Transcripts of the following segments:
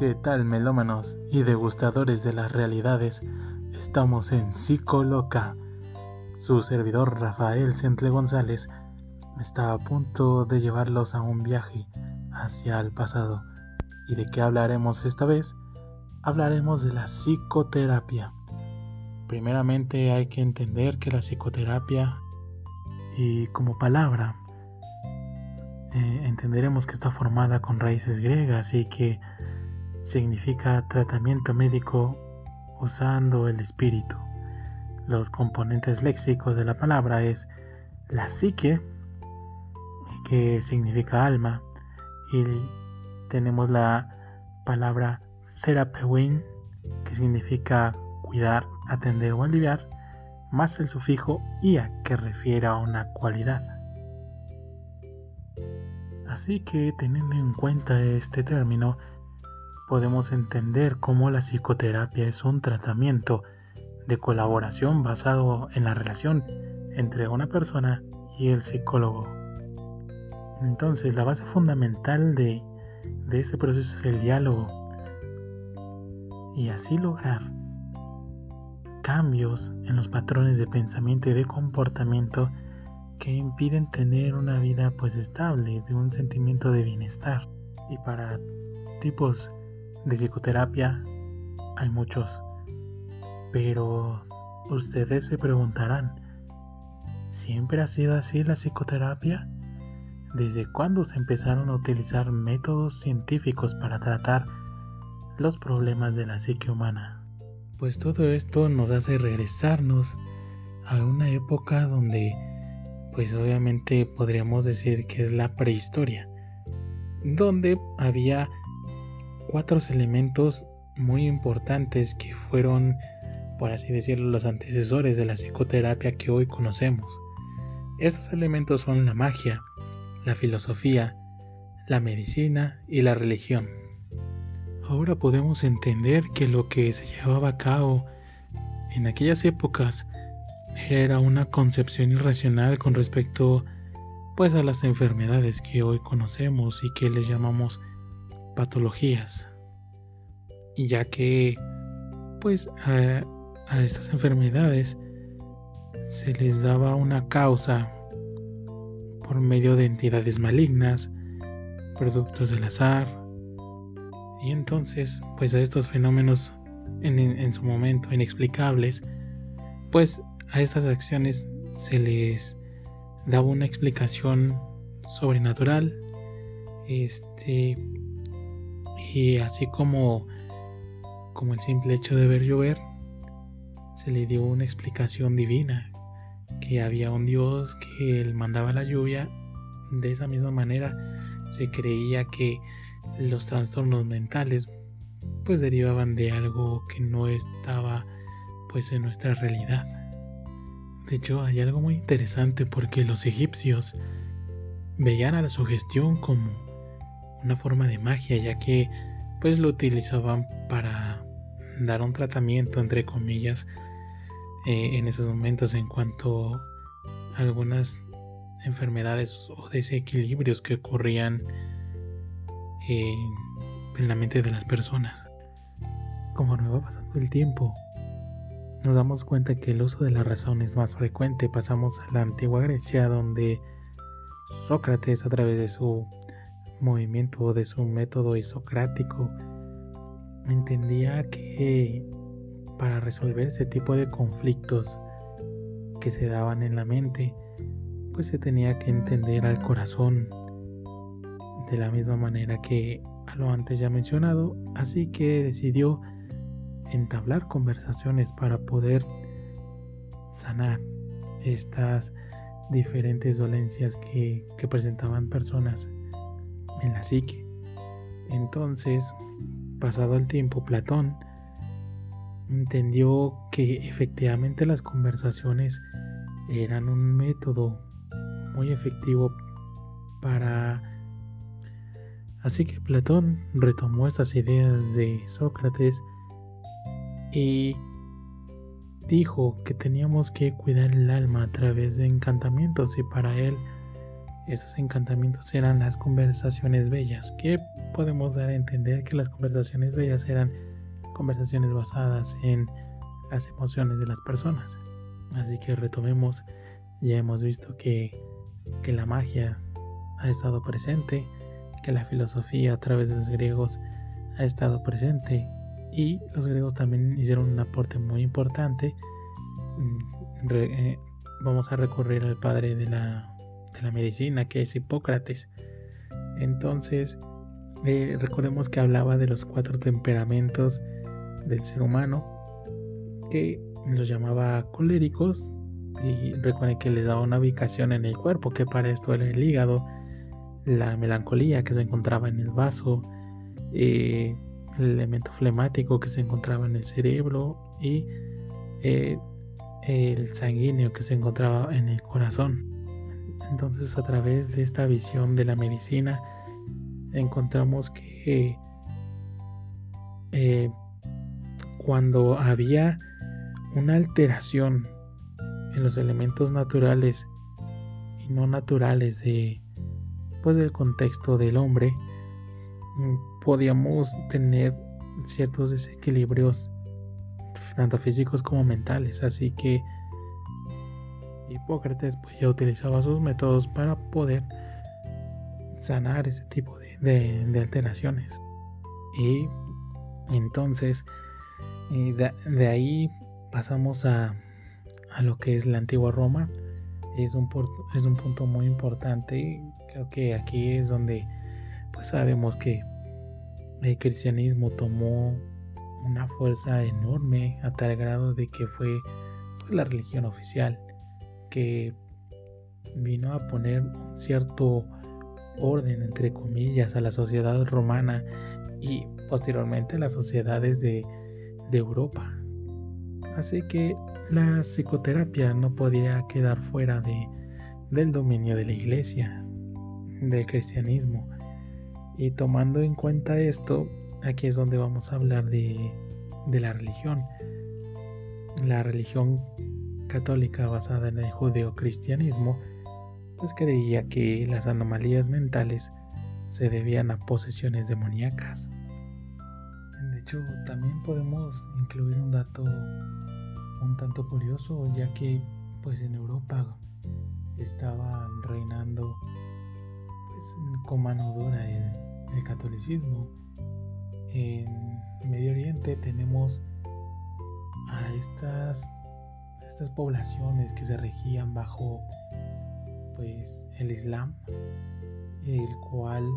¿Qué tal melómanos y degustadores de las realidades? Estamos en Psicoloca. Su servidor Rafael Centle González está a punto de llevarlos a un viaje hacia el pasado. ¿Y de qué hablaremos esta vez? Hablaremos de la psicoterapia. Primeramente hay que entender que la psicoterapia y como palabra eh, entenderemos que está formada con raíces griegas y que significa tratamiento médico usando el espíritu. Los componentes léxicos de la palabra es la psique, que significa alma, y tenemos la palabra therapeuin, que significa cuidar, atender o aliviar, más el sufijo ia, que refiere a una cualidad. Así que teniendo en cuenta este término, podemos entender cómo la psicoterapia es un tratamiento de colaboración basado en la relación entre una persona y el psicólogo. Entonces, la base fundamental de, de este proceso es el diálogo y así lograr cambios en los patrones de pensamiento y de comportamiento que impiden tener una vida pues estable, de un sentimiento de bienestar. Y para tipos de psicoterapia hay muchos, pero ustedes se preguntarán, ¿siempre ha sido así la psicoterapia? ¿Desde cuándo se empezaron a utilizar métodos científicos para tratar los problemas de la psique humana? Pues todo esto nos hace regresarnos a una época donde pues obviamente podríamos decir que es la prehistoria, donde había cuatro elementos muy importantes que fueron, por así decirlo, los antecesores de la psicoterapia que hoy conocemos. Estos elementos son la magia, la filosofía, la medicina y la religión. Ahora podemos entender que lo que se llevaba a cabo en aquellas épocas era una concepción irracional con respecto pues a las enfermedades que hoy conocemos y que les llamamos patologías, ya que pues a, estas enfermedades se les daba una causa por medio de entidades malignas, productos del azar, y entonces pues a estos fenómenos en, en su momento inexplicables, pues a estas acciones se les daba una explicación sobrenatural, este y así como, como el simple hecho de ver llover, se le dio una explicación divina, que había un Dios que él mandaba la lluvia. De esa misma manera se creía que los trastornos mentales pues derivaban de algo que no estaba pues en nuestra realidad. De hecho, hay algo muy interesante porque los egipcios veían a la sugestión como una forma de magia, ya que pues lo utilizaban para dar un tratamiento entre comillas eh, en esos momentos en cuanto a algunas enfermedades o desequilibrios que ocurrían en la mente de las personas. Conforme va pasando el tiempo, nos damos cuenta que el uso de la razón es más frecuente. Pasamos a la antigua Grecia donde Sócrates a través de su movimiento de su método isocrático, entendía que para resolver ese tipo de conflictos que se daban en la mente, pues se tenía que entender al corazón de la misma manera que a lo antes ya mencionado, así que decidió entablar conversaciones para poder sanar estas diferentes dolencias que presentaban personas en la psique. Entonces, pasado el tiempo, Platón entendió que efectivamente las conversaciones eran un método muy efectivo para... Así que Platón retomó estas ideas de Sócrates y dijo que teníamos que cuidar el alma a través de encantamientos y para él Estos encantamientos eran las conversaciones bellas, que podemos dar a entender que las conversaciones bellas eran conversaciones basadas en las emociones de las personas. Así que retomemos, ya hemos visto que, que la magia ha estado presente, que la filosofía a través de los griegos ha estado presente y los griegos también hicieron un aporte muy importante. Mm, eh, vamos a recurrir al padre de la, de la medicina, que es Hipócrates. Entonces, eh, recordemos que hablaba de los cuatro temperamentos del ser humano, que los llamaba coléricos, y recuerden que les daba una ubicación en el cuerpo, que para esto era el hígado, la melancolía que se encontraba en el vaso, eh, el elemento flemático que se encontraba en el cerebro y eh, el sanguíneo que se encontraba en el corazón. Entonces a través de esta visión de la medicina encontramos que eh, cuando había una alteración en los elementos naturales y no naturales de pues del contexto del hombre mm, podíamos tener ciertos desequilibrios tanto físicos como mentales. Así que Hipócrates pues ya utilizaba sus métodos para poder sanar ese tipo de, alteraciones. Y entonces de, de ahí pasamos a, a lo que es la antigua Roma. Es un, es un punto muy importante. Creo que aquí es donde pues sabemos que el cristianismo tomó una fuerza enorme a tal grado de que fue la religión oficial que vino a poner cierto orden entre comillas a la sociedad romana y posteriormente a las sociedades de, de Europa. Así que la psicoterapia no podía quedar fuera de, del dominio de la iglesia, del cristianismo. Y tomando en cuenta esto, aquí es donde vamos a hablar de, de la religión. La religión católica basada en el judeocristianismo, pues creía que las anomalías mentales se debían a posesiones demoníacas. De hecho, también podemos incluir un dato un tanto curioso ya que pues en Europa estaba reinando pues con mano dura el catolicismo en Medio Oriente tenemos a estas estas poblaciones que se regían bajo pues el Islam el cual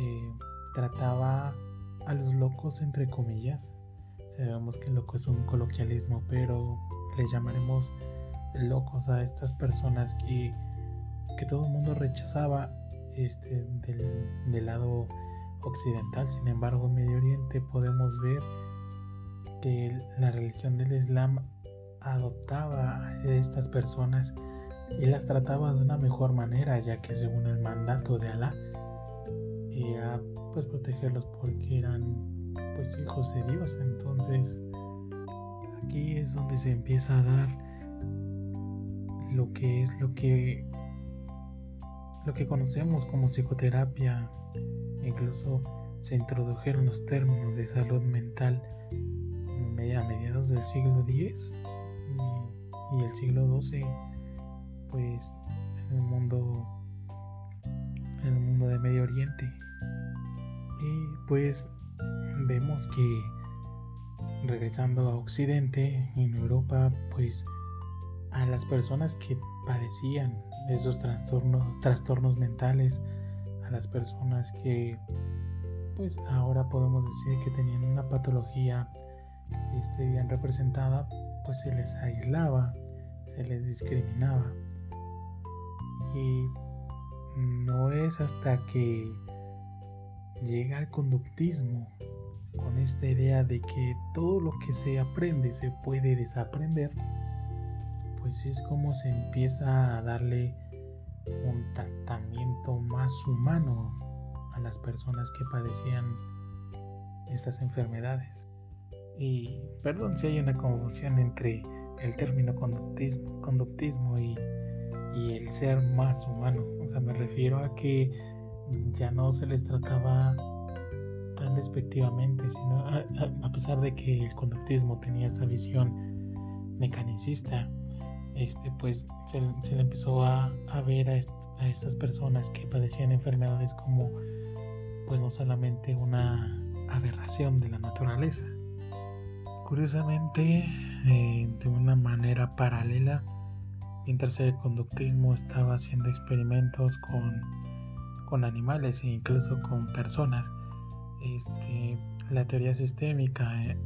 eh, trataba a los locos entre comillas Sabemos que loco es un coloquialismo, pero les llamaremos locos a estas personas que, que todo el mundo rechazaba este, del, del lado occidental. Sin embargo, en Medio Oriente podemos ver que la religión del Islam adoptaba a estas personas y las trataba de una mejor manera, ya que según el mandato de Alá, era pues protegerlos porque eran pues hijos de Dios. Entonces, aquí es donde se empieza a dar lo que es lo que lo que conocemos como psicoterapia. Incluso se introdujeron los términos de salud mental a mediados del siglo X y, el siglo XII, pues en el mundo en el mundo de Medio Oriente. Y pues vemos que regresando a Occidente, en Europa, pues a las personas que padecían esos trastornos, trastornos mentales, a las personas que pues ahora podemos decir que tenían una patología este, bien representada, pues se les aislaba, se les discriminaba. Y no es hasta que llega el conductismo con esta idea de que todo lo que se aprende se puede desaprender, pues es como se empieza a darle un tratamiento más humano a las personas que padecían estas enfermedades. Y perdón si hay una confusión entre el término conductismo, conductismo y, y el ser más humano. O sea, me refiero a que ya no se les trataba tan despectivamente, sino a, pesar de que el conductismo tenía esta visión mecanicista, este, pues se, le empezó a, ver a, a, estas personas que padecían enfermedades como pues no solamente una aberración de la naturaleza. Curiosamente, eh, de una manera paralela, mientras el conductismo estaba haciendo experimentos con, con animales e incluso con personas, este, la teoría sistémica eh,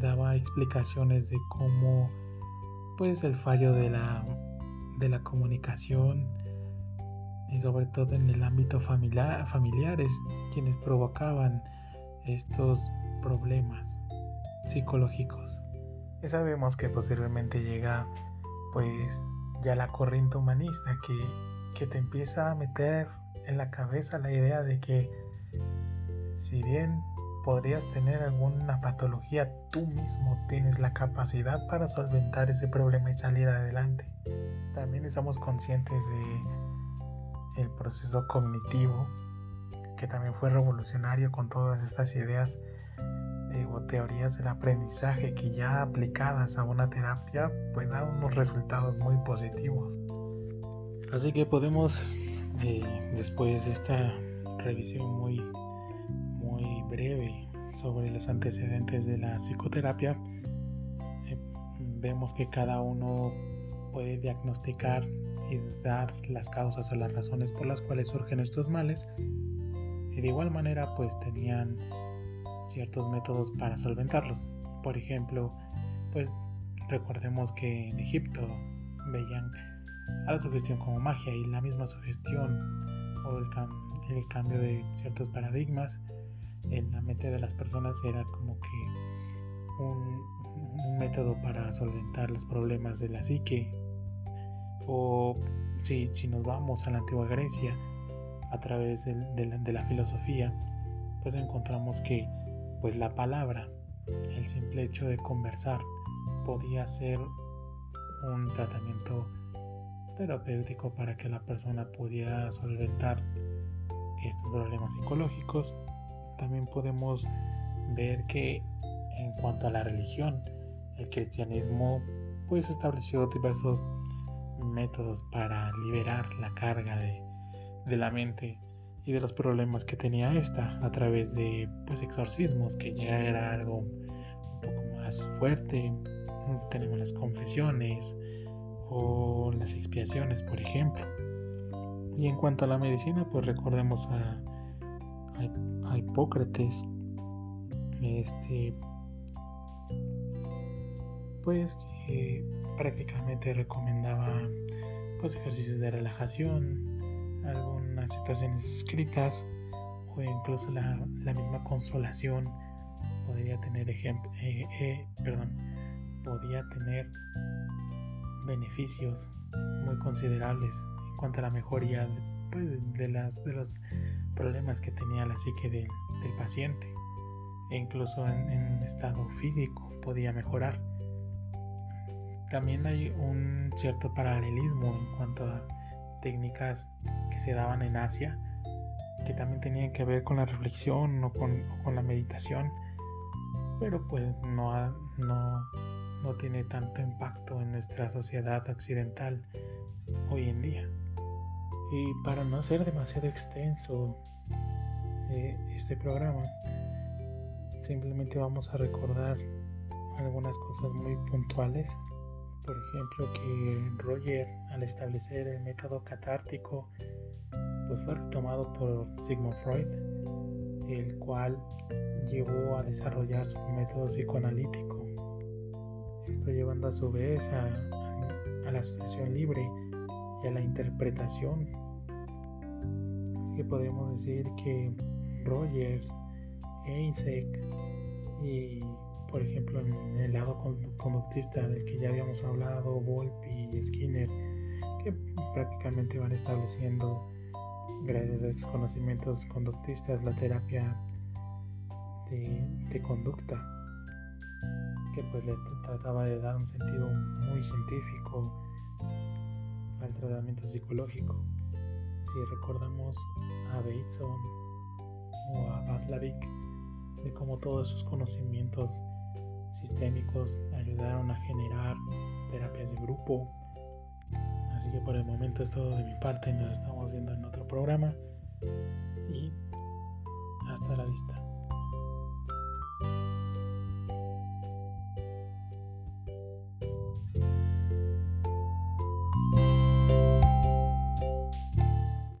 daba explicaciones de cómo pues el fallo de la, de la comunicación y sobre todo en el ámbito familiar, familiares quienes provocaban estos problemas psicológicos. Y sabemos que posiblemente llega pues ya la corriente humanista que, que te empieza a meter en la cabeza la idea de que si bien podrías tener alguna patología, tú mismo tienes la capacidad para solventar ese problema y salir adelante. También estamos conscientes de el proceso cognitivo, que también fue revolucionario con todas estas ideas eh, o teorías del aprendizaje que ya aplicadas a una terapia pues dan unos resultados muy positivos. Así que podemos, eh, después de esta revisión muy, muy breve sobre los antecedentes de la psicoterapia, eh, vemos que cada uno puede diagnosticar y dar las causas o las razones por las cuales surgen estos males. Y de igual manera pues tenían ciertos métodos para solventarlos. Por ejemplo, pues recordemos que en Egipto veían a la sugestión como magia y la misma sugestión o el, cambio de ciertos paradigmas en la mente de las personas era como que un, método para solventar los problemas de la psique o si, si nos vamos a la antigua Grecia a través de la filosofía pues encontramos que pues la palabra, el simple hecho de conversar, podía ser un tratamiento terapéutico para que la persona pudiera solventar estos problemas psicológicos. También podemos ver que en cuanto a la religión, el cristianismo pues estableció diversos métodos para liberar la carga de, de la mente y de los problemas que tenía esta a través de pues exorcismos que ya era algo un poco más fuerte. Tenemos las confesiones o las expiaciones por ejemplo. Y en cuanto a la medicina pues recordemos a, Hipócrates. Este pues que prácticamente recomendaba pues ejercicios de relajación algunas situaciones escritas o incluso la, misma consolación podría tener ejemplo, eh, eh, perdón, podía tener beneficios muy considerables en cuanto a la mejoría pues, de, las, de los problemas que tenía la psique del, paciente e incluso en, en estado físico podía mejorar. También hay un cierto paralelismo en cuanto a técnicas se daban en Asia, que también tenían que ver con la reflexión o con, la meditación, pero pues no, no, no tiene tanto impacto en nuestra sociedad occidental hoy en día. Y para no ser demasiado extenso eh, este programa, simplemente vamos a recordar algunas cosas muy puntuales por ejemplo, que Roger, al establecer el método catártico, pues fue retomado por Sigmund Freud, el cual llevó a desarrollar su método psicoanalítico. Esto llevando a su vez a, la asociación libre y a la interpretación. Así que podemos decir que Rogers, Einstein y por ejemplo, en el lado conductista del que ya habíamos hablado, Volpi y Skinner, que prácticamente van estableciendo, gracias a estos conocimientos conductistas, la terapia de, conducta, que pues le trataba de dar un sentido muy científico al tratamiento psicológico. Si recordamos a Bateson o a Baslavik, de cómo todos sus conocimientos sistémicos ayudaron a generar terapias de grupo. Así que por el momento es todo de mi parte, nos estamos viendo en otro programa y hasta la vista.